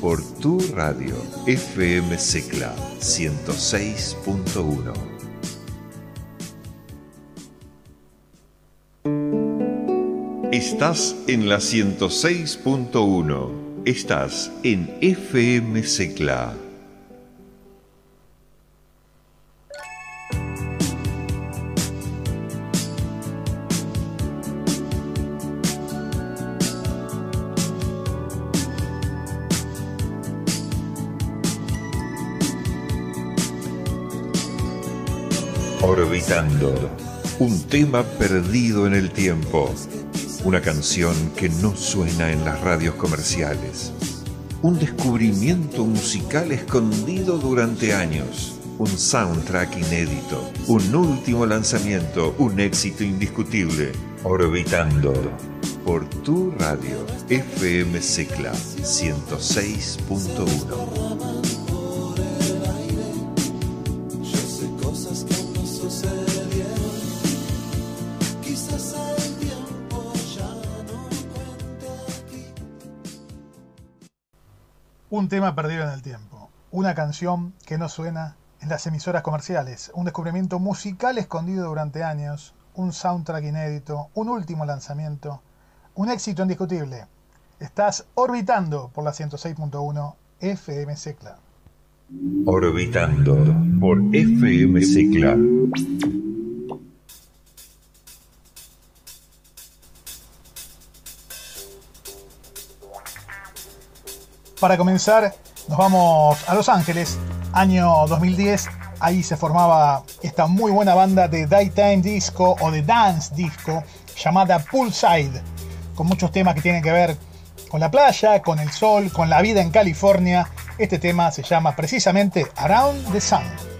por tu radio FM Secla 106.1. Estás en la 106.1. Estás en FM Secla. Orbitando. Un tema perdido en el tiempo. Una canción que no suena en las radios comerciales. Un descubrimiento musical escondido durante años. Un soundtrack inédito. Un último lanzamiento. Un éxito indiscutible. Orbitando. Por tu radio. FM Secla 106.1. Un tema perdido en el tiempo, una canción que no suena en las emisoras comerciales, un descubrimiento musical escondido durante años, un soundtrack inédito, un último lanzamiento, un éxito indiscutible. Estás orbitando por la 106.1 FM Secla. Orbitando por FM Secla. Para comenzar, nos vamos a Los Ángeles, año 2010. Ahí se formaba esta muy buena banda de daytime disco o de dance disco llamada Poolside, con muchos temas que tienen que ver con la playa, con el sol, con la vida en California. Este tema se llama precisamente Around the Sun.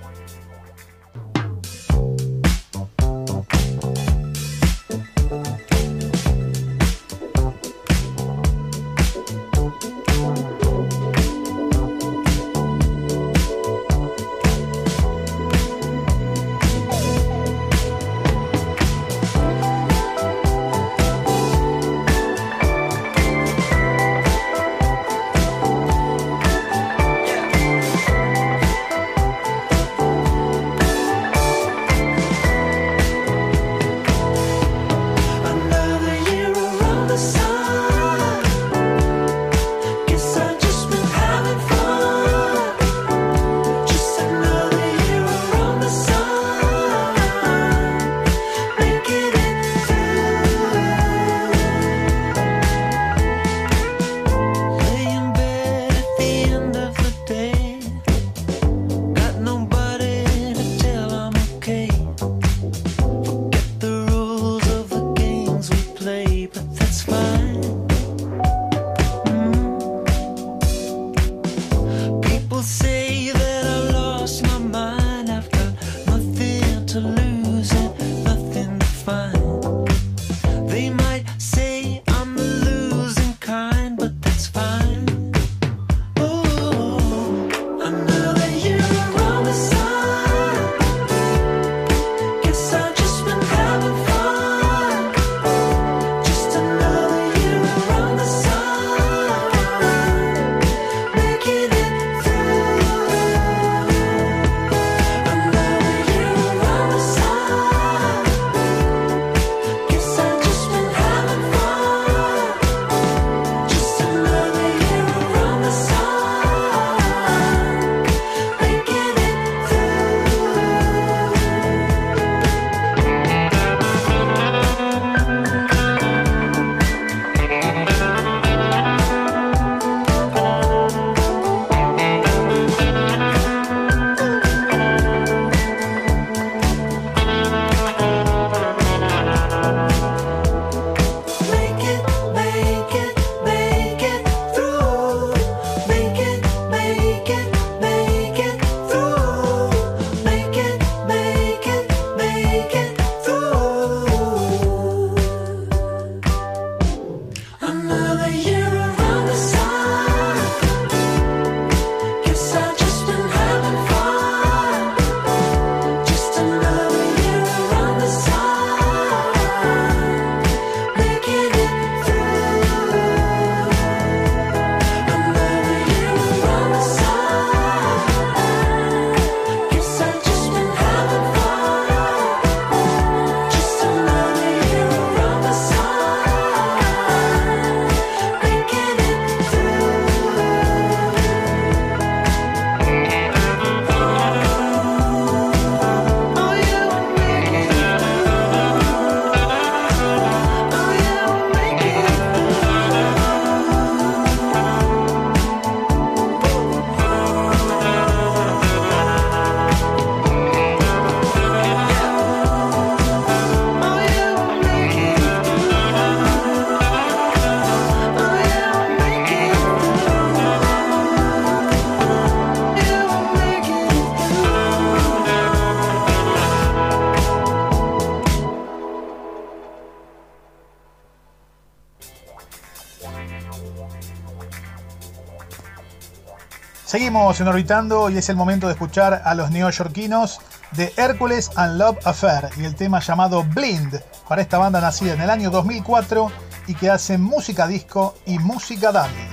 Seguimos en Orbitando y es el momento de escuchar a los neoyorquinos de Hércules and Love Affair y el tema llamado Blind para esta banda nacida en el año 2004 y que hacen música disco y música dance.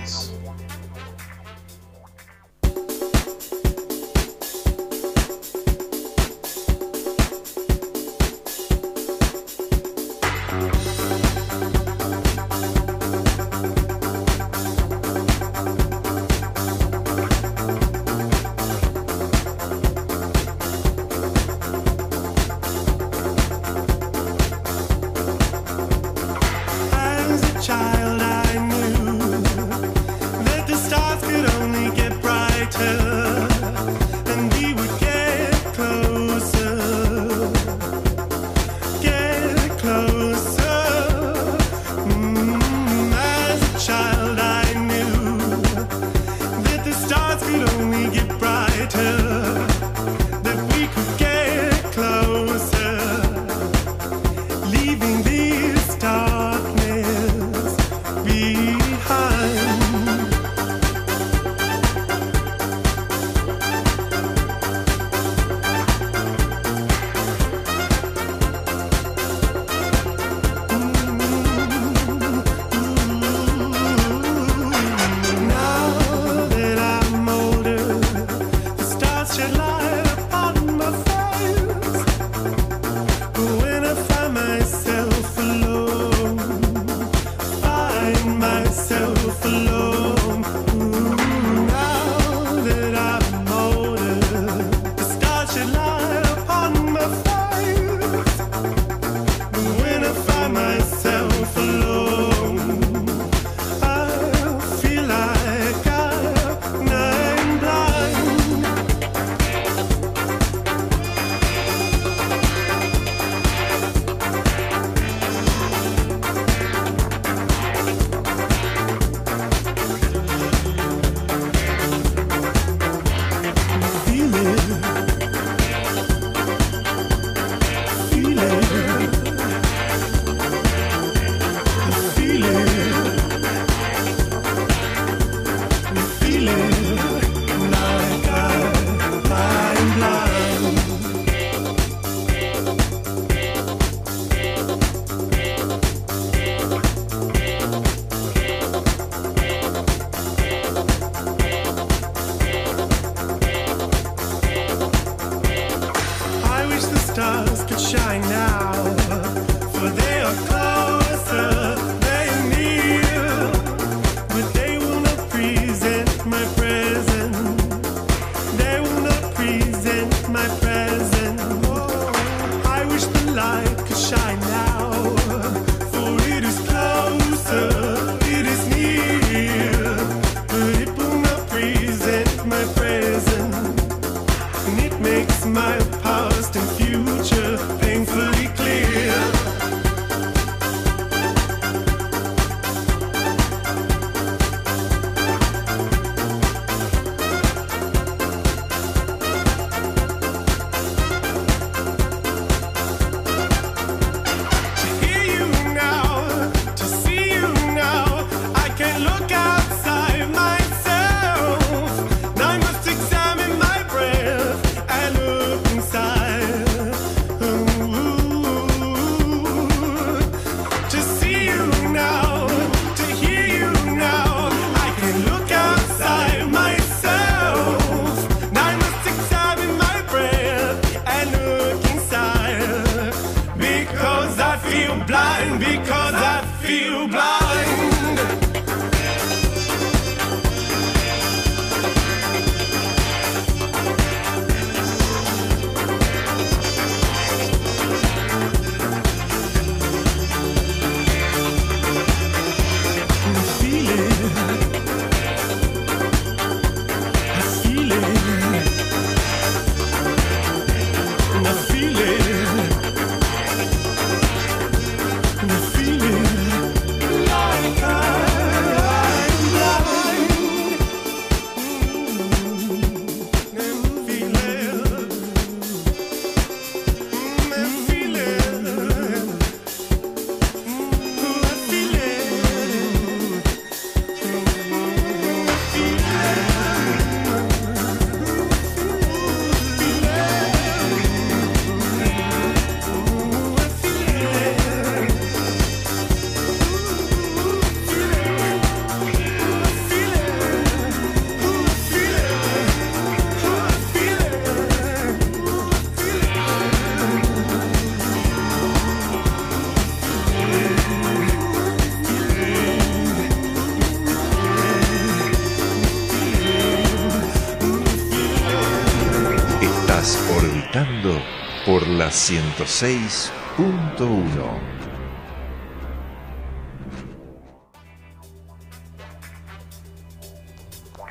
Por la 106.1.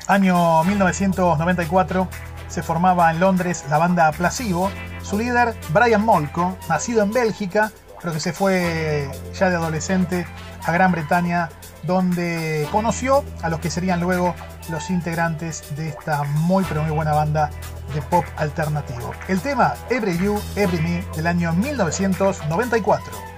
Año 1994 se formaba en Londres la banda Placebo. Su líder, Brian Molko, nacido en Bélgica, pero que se fue ya de adolescente a Gran Bretaña, donde conoció a los que serían luego los integrantes de esta muy pero muy buena banda de pop alternativo. El tema Every You, Every Me del año 1994.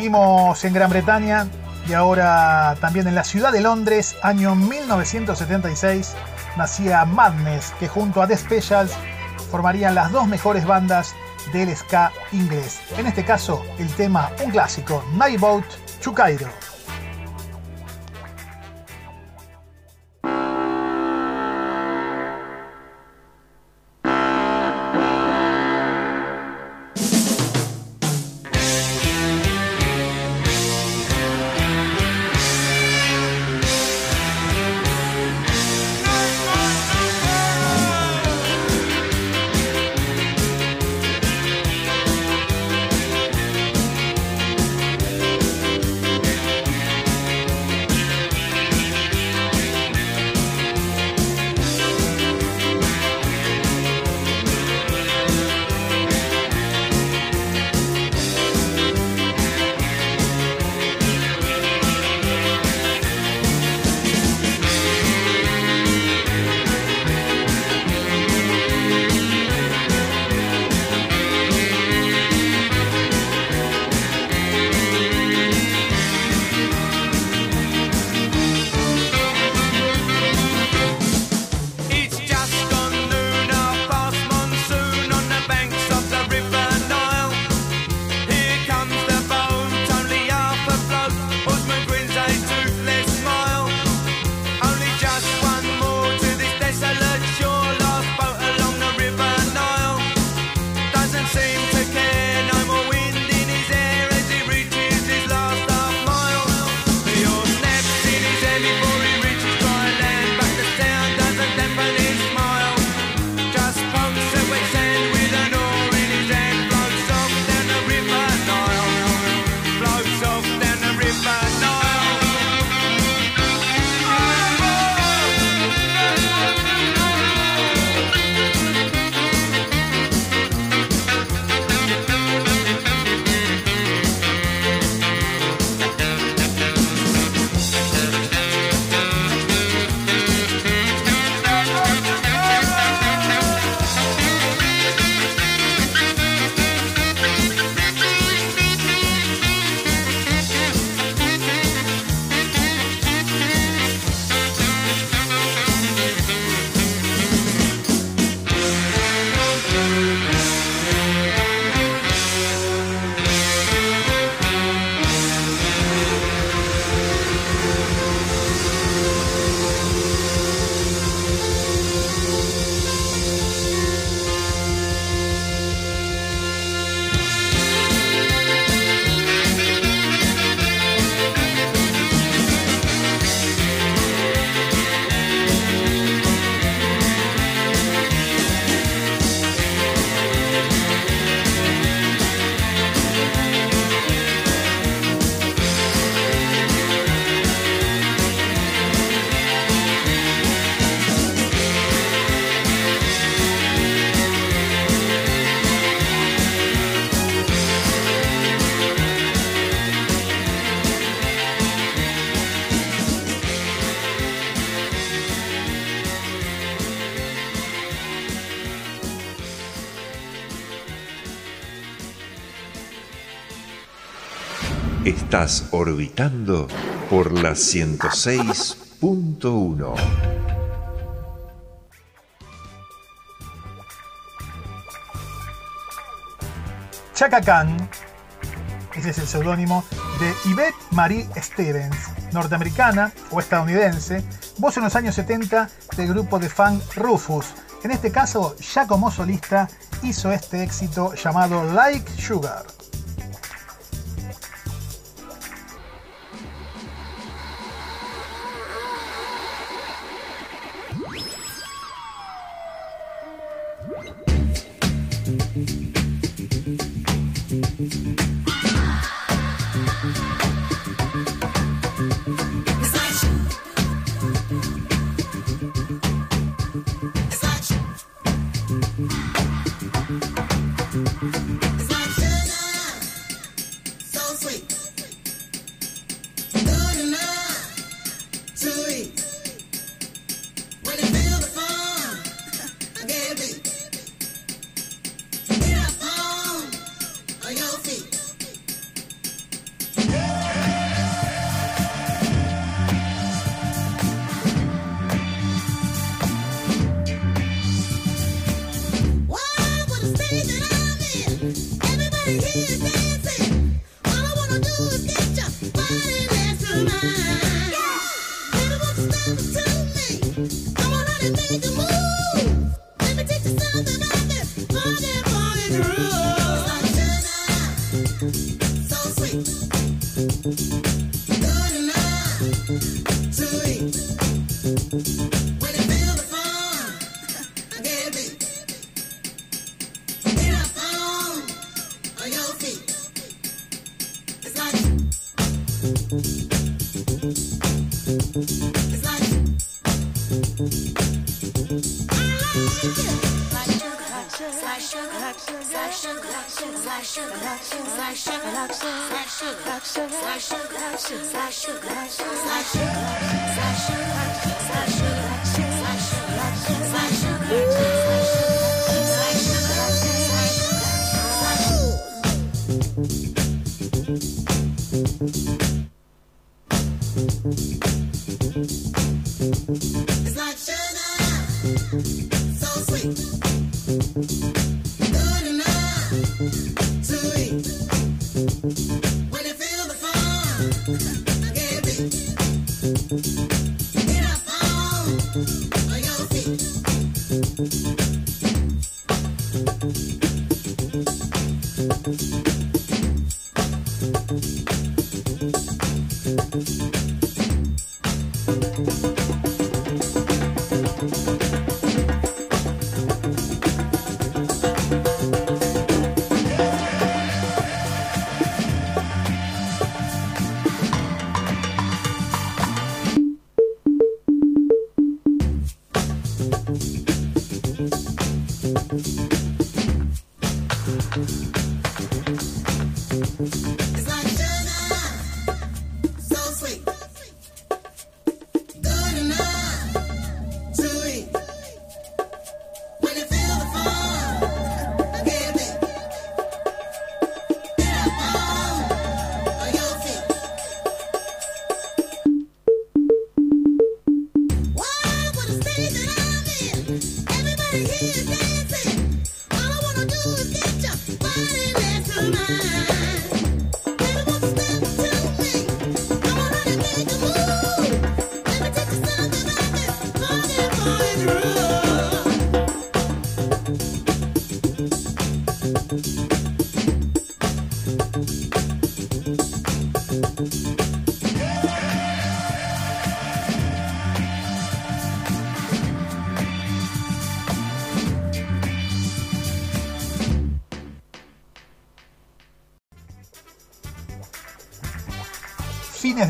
Seguimos en Gran Bretaña y ahora también en la ciudad de Londres, año 1976, nacía Madness, que junto a The Specials formarían las dos mejores bandas del ska inglés. En este caso, el tema, un clásico, Nightboat to Estás orbitando por la 106.1. Chaka Khan, ese es el seudónimo de Yvette Marie Stevens, norteamericana o estadounidense, voz en los años 70 del grupo de funk Rufus. En este caso, ya como solista, hizo este éxito llamado Like Sugar. sugar, sugar, sugar, sugar, sugar, sugar, sugar, sugar, sugar, sugar, sugar, sugar, sugar.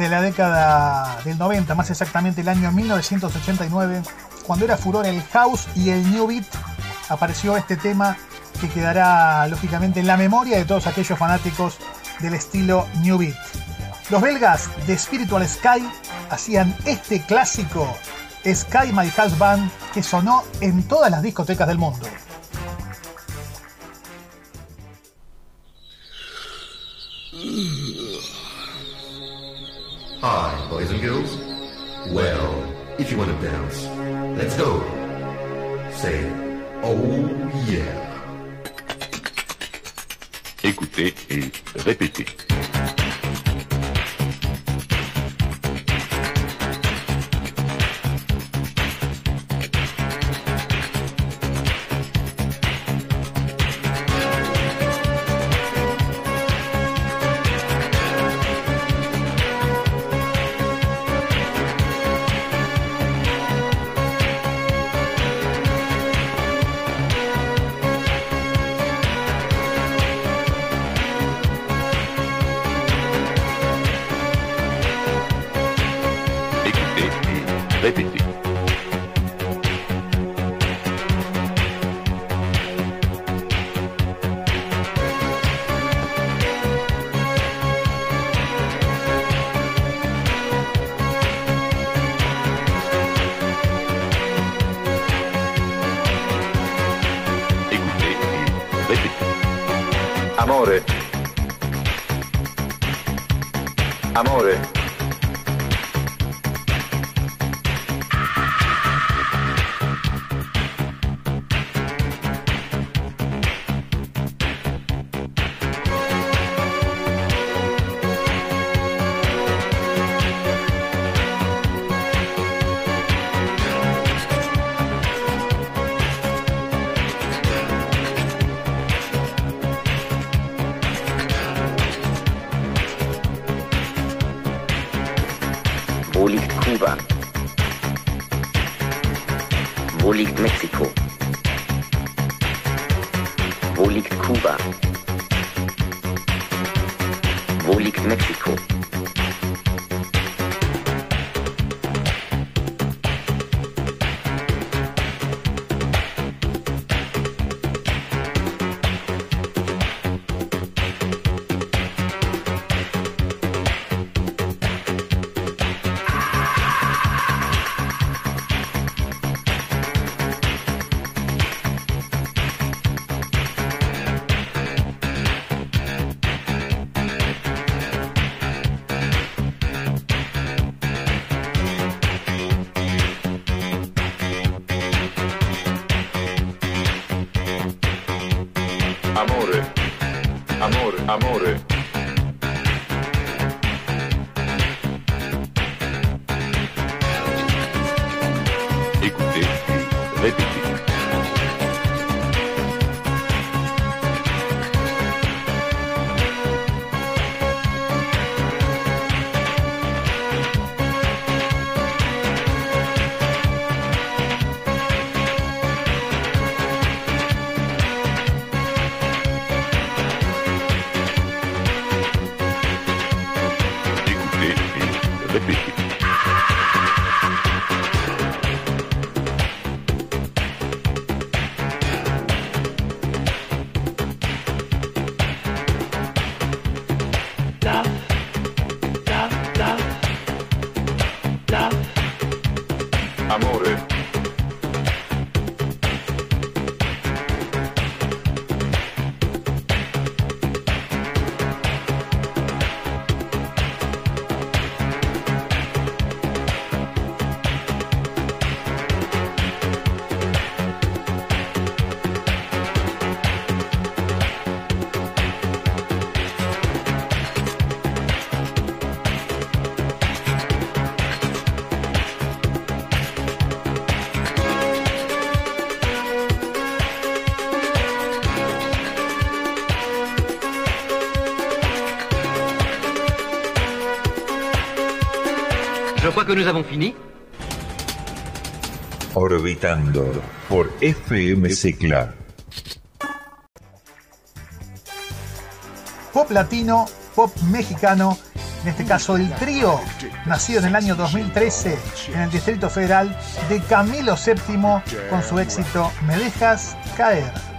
De la década del 90, más exactamente el año 1989, cuando era furor el house y el new beat, apareció este tema que quedará lógicamente en la memoria de todos aquellos fanáticos del estilo new beat. Los belgas de Spiritual Sky hacían este clásico Sky My House Band que sonó en todas las discotecas del mundo. Hi, boys and girls. Well, if you want to dance, let's go. Say, oh yeah. Écoutez et répétez. Wo liegt Kuba? Wo liegt Mexiko? Wo liegt Kuba? Wo liegt Mexiko? Que nous avons fini. Orbitando por FMC Clar. Pop latino, pop mexicano, en este caso el trío, nacido en el año 2013 en el Distrito Federal, de Camilo VII con su éxito Me dejas caer.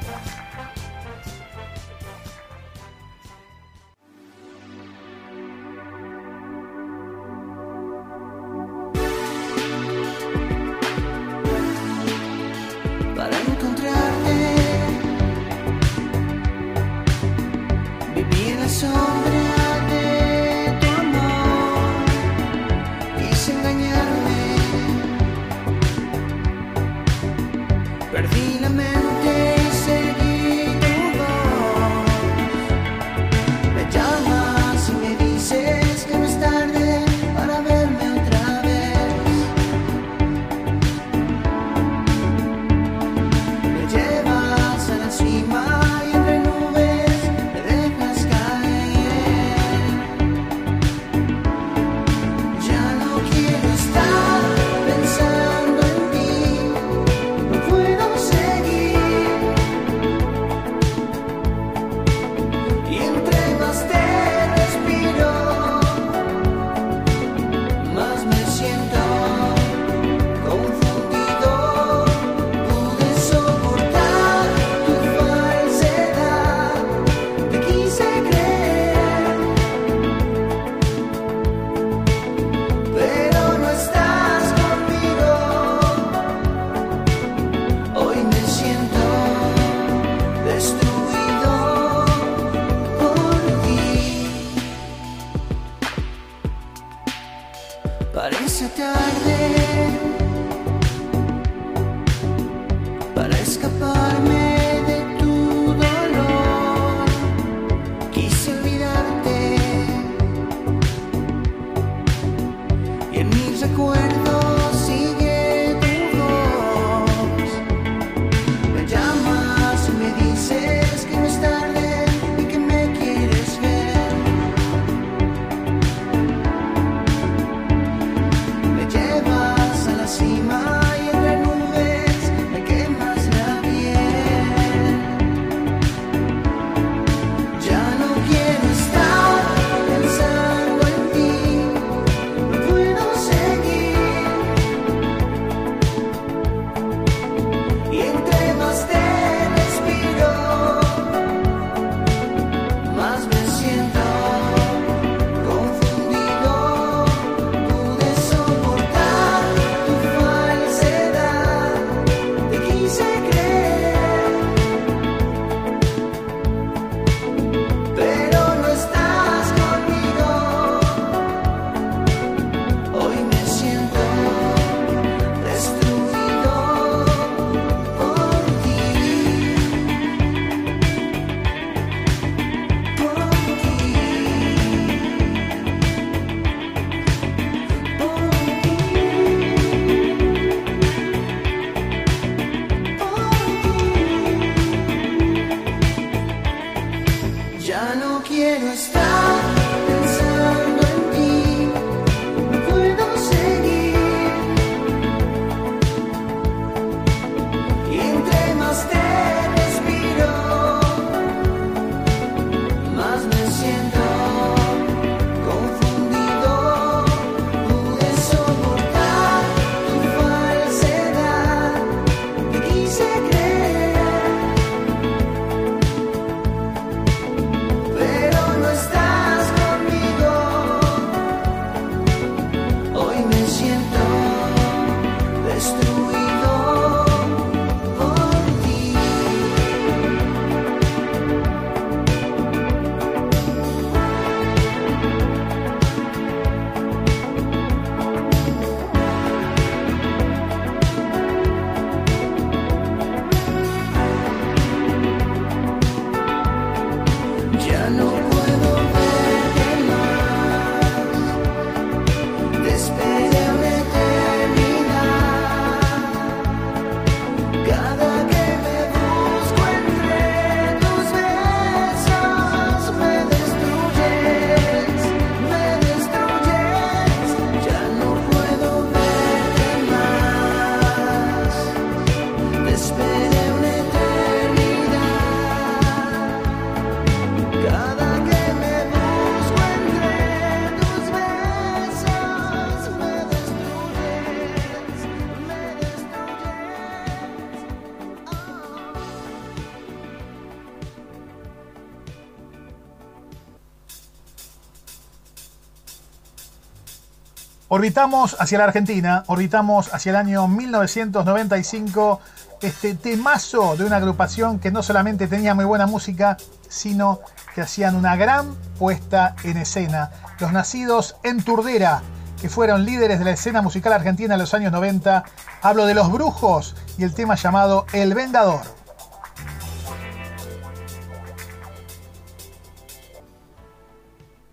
Orbitamos hacia la Argentina, orbitamos hacia el año 1995, este temazo de una agrupación que no solamente tenía muy buena música, sino que hacían una gran puesta en escena. Los nacidos en Turdera, que fueron líderes de la escena musical argentina en los años 90. Hablo de Los Brujos y el tema llamado El Vengador.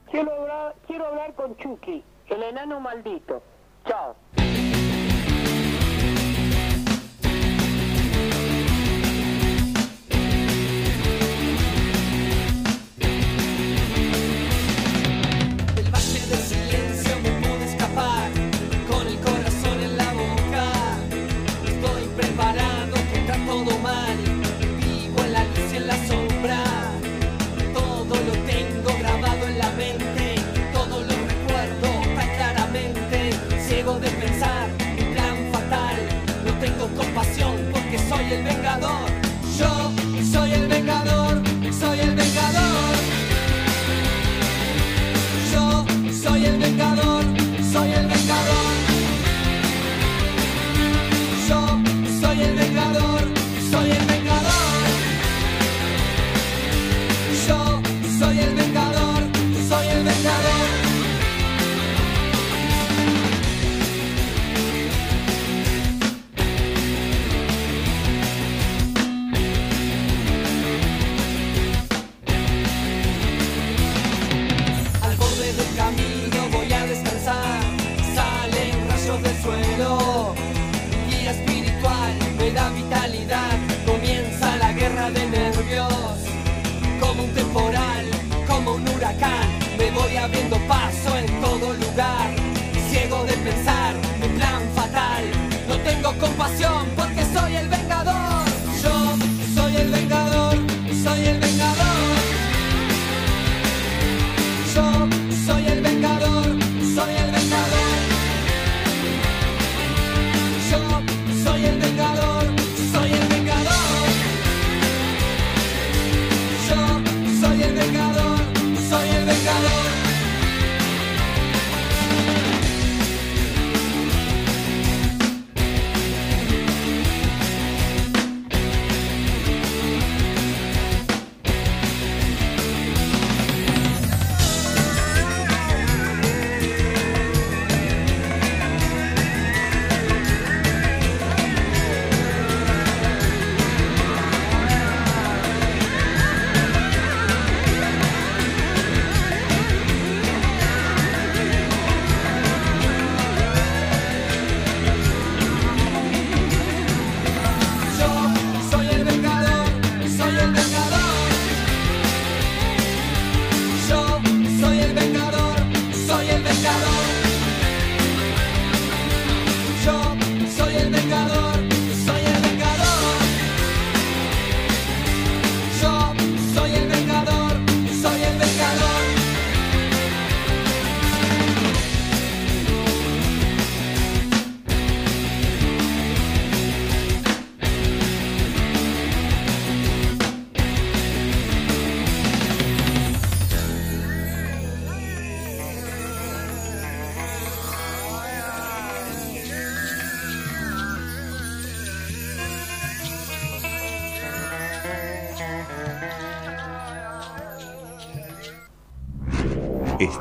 Quiero hablar, quiero hablar con Chucky. El enano maldito. Chao.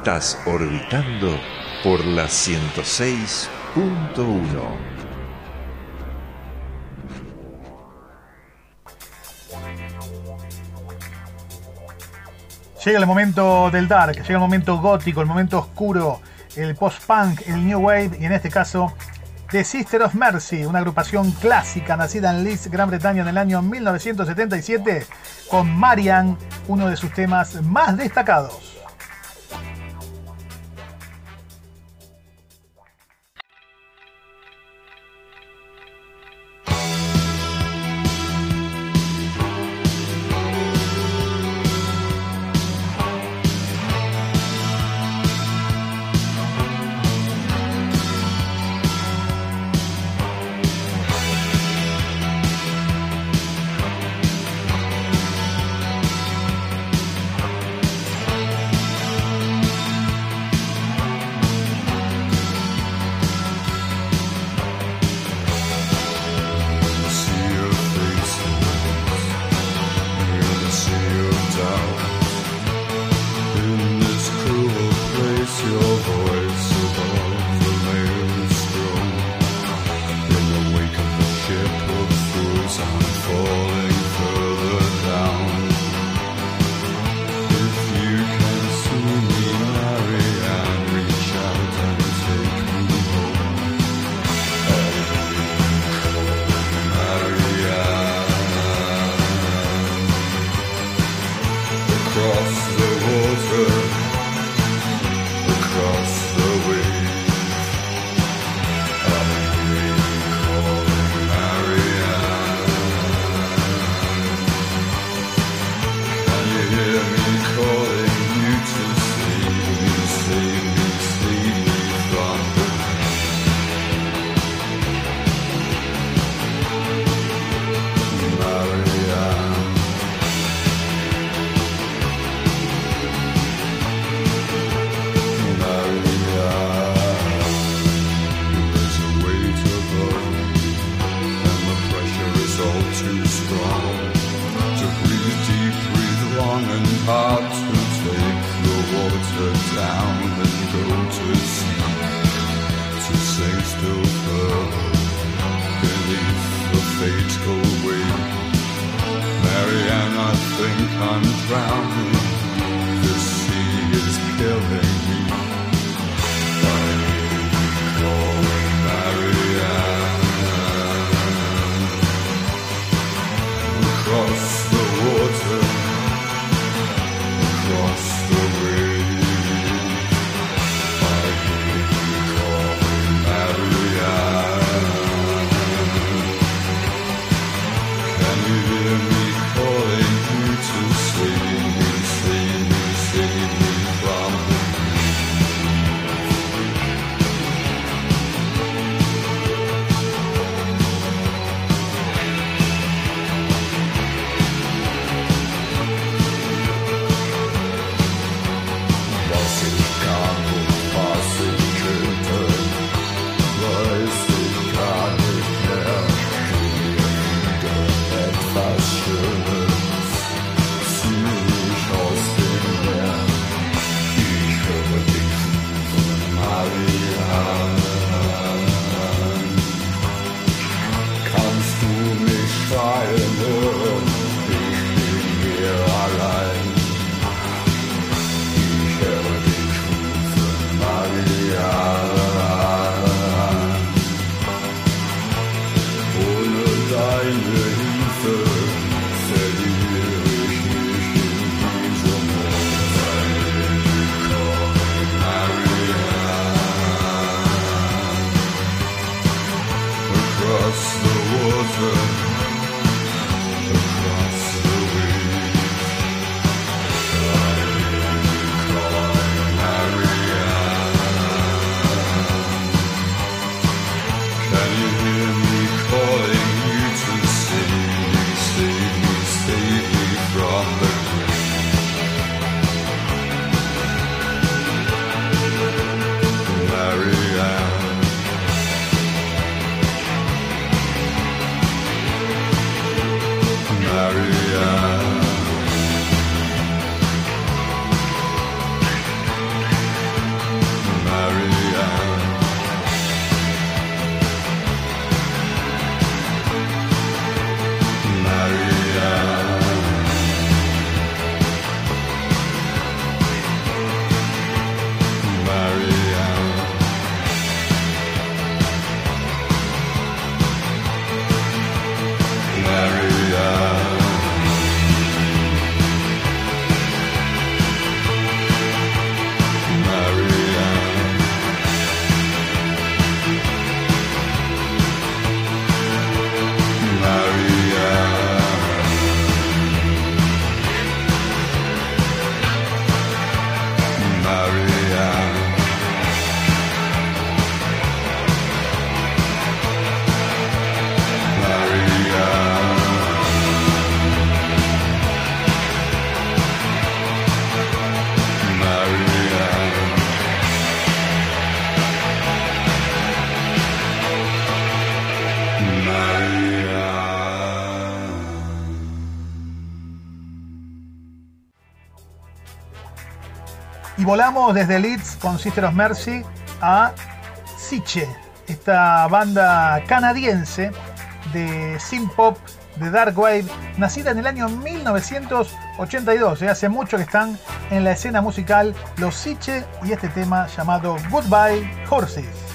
Estás orbitando por la 106.1. Llega el momento del dark, llega el momento gótico, el momento oscuro, el post-punk, el new wave y en este caso The Sister of Mercy, una agrupación clásica nacida en Leeds, Gran Bretaña en el año 1977 con Marian, uno de sus temas más destacados. think I'm drowning. The sea is killing me. Volamos desde Leeds con Sister of Mercy a Siche, esta banda canadiense de synth pop, de dark wave, nacida en el año 1982. ¿eh? Hace mucho que están en la escena musical los Siche y este tema llamado Goodbye Horses.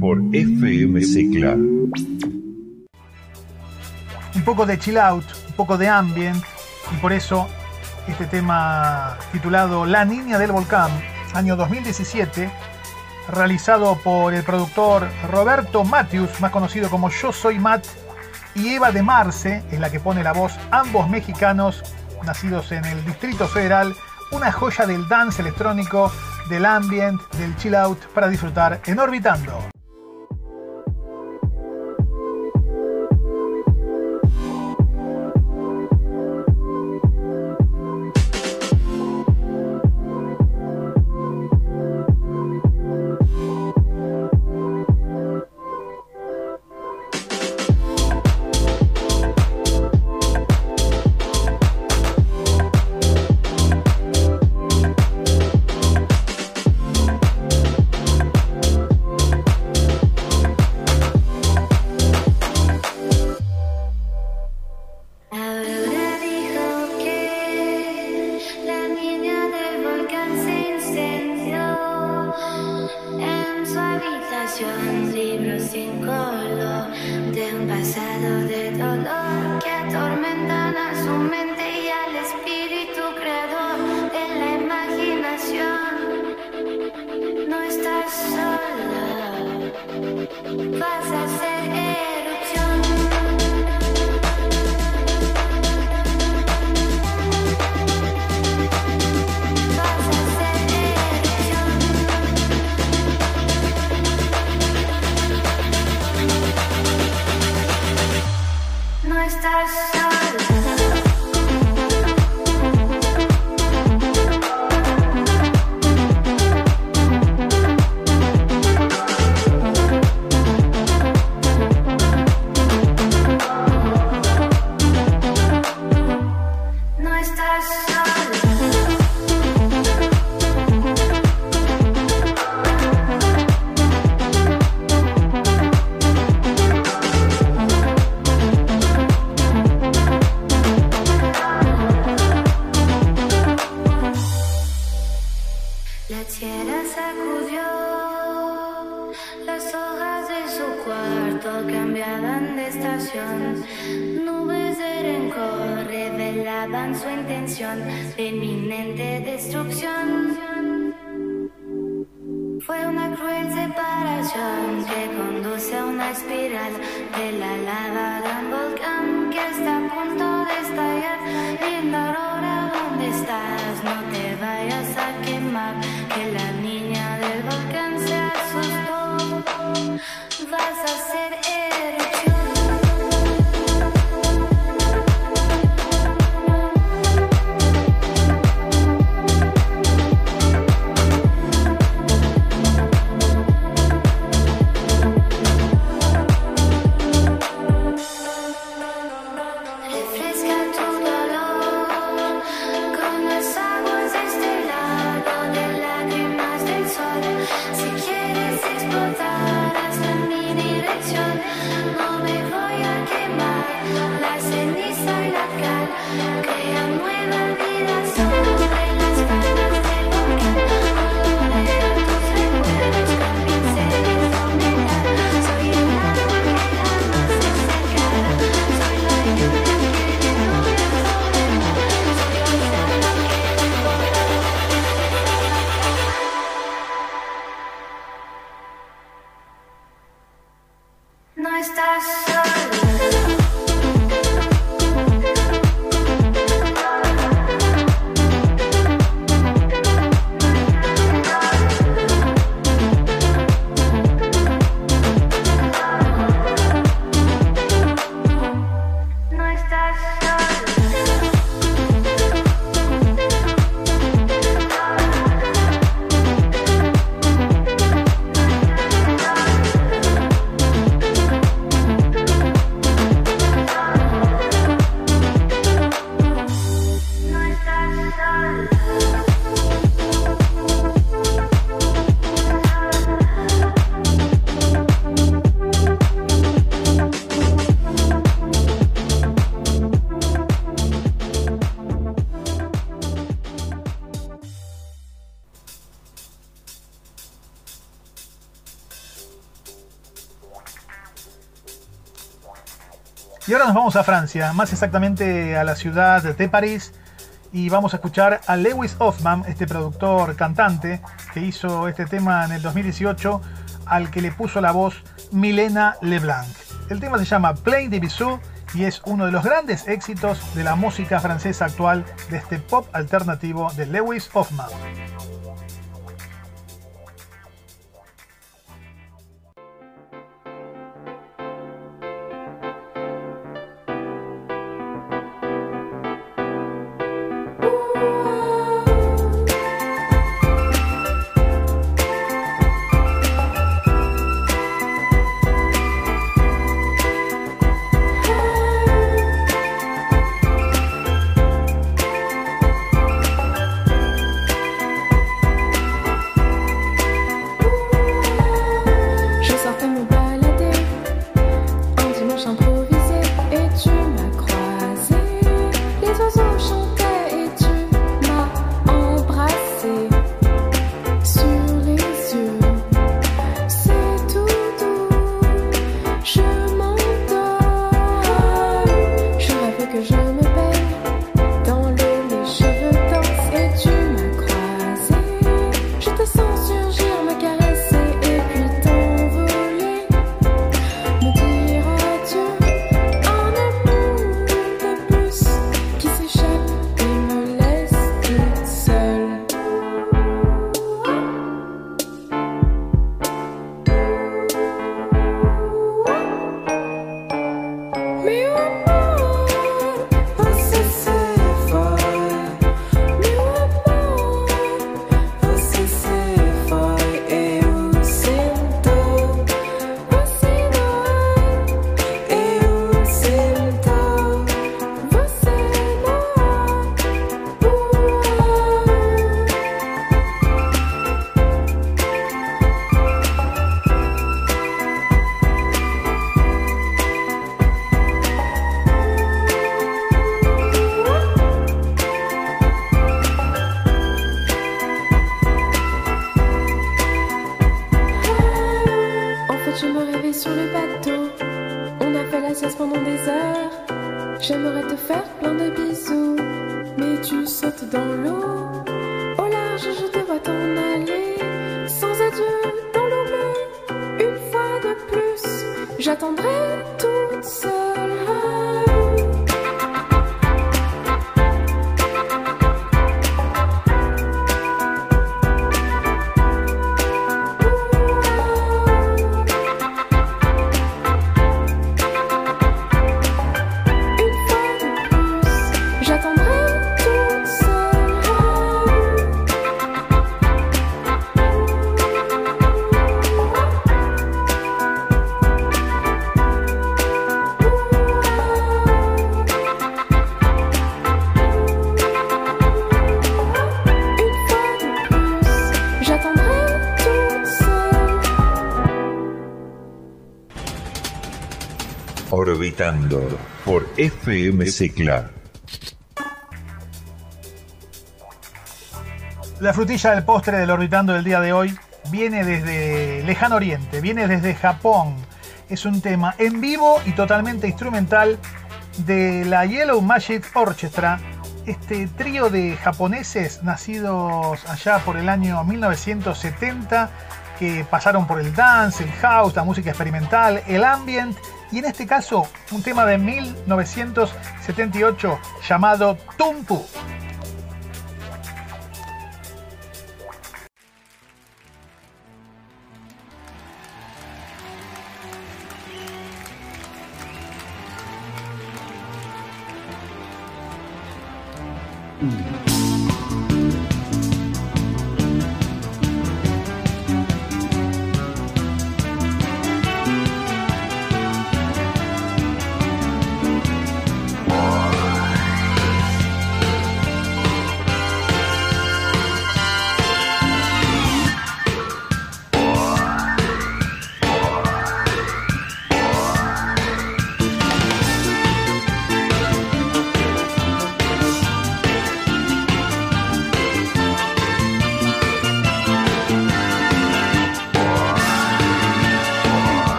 por Un poco de chill out, un poco de ambient, y por eso este tema titulado La Niña del Volcán, año 2017, realizado por el productor Roberto Matthews, más conocido como Yo Soy Matt, y Eva de Marce, es la que pone la voz, ambos mexicanos nacidos en el Distrito Federal, una joya del dance electrónico del ambient, del chill out para disfrutar en Orbitando. estás solo. Nos vamos a Francia, más exactamente a la ciudad de París, y vamos a escuchar a Lewis Hoffman, este productor cantante que hizo este tema en el 2018, al que le puso la voz Milena Leblanc. El tema se llama Play de Bisou y es uno de los grandes éxitos de la música francesa actual de este pop alternativo de Lewis Hoffman. Por FM. La frutilla del postre del orbitando del día de hoy viene desde lejano oriente, viene desde Japón. Es un tema en vivo y totalmente instrumental de la Yellow Magic Orchestra, este trío de japoneses nacidos allá por el año 1970 que pasaron por el dance, el house, la música experimental, el ambient y en este caso un tema de 1978 llamado Tumpu.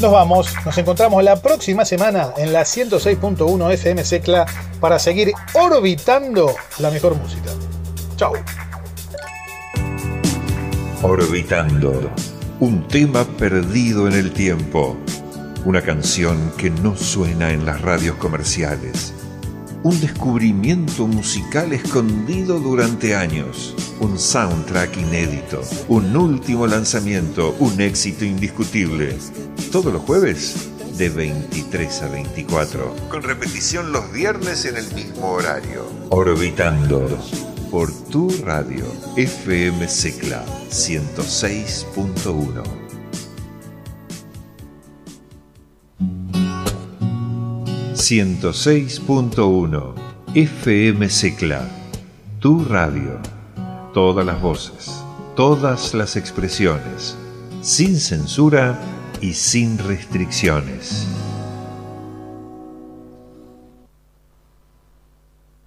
Nos vamos. Nos encontramos la próxima semana en la 106.1 FM Secla para seguir orbitando la mejor música. Chau. Orbitando. Un tema perdido en el tiempo. Una canción que no suena en las radios comerciales. Un descubrimiento musical escondido durante años. Un soundtrack inédito. Un último lanzamiento. Un éxito indiscutible. Todos los jueves de 23 a 24. Con repetición los viernes en el mismo horario. Orbitando. Por tu radio. FM Secla 106.1. ...106.1... FM Secla... Tu radio... Todas las voces... Todas las expresiones... Sin censura y sin restricciones.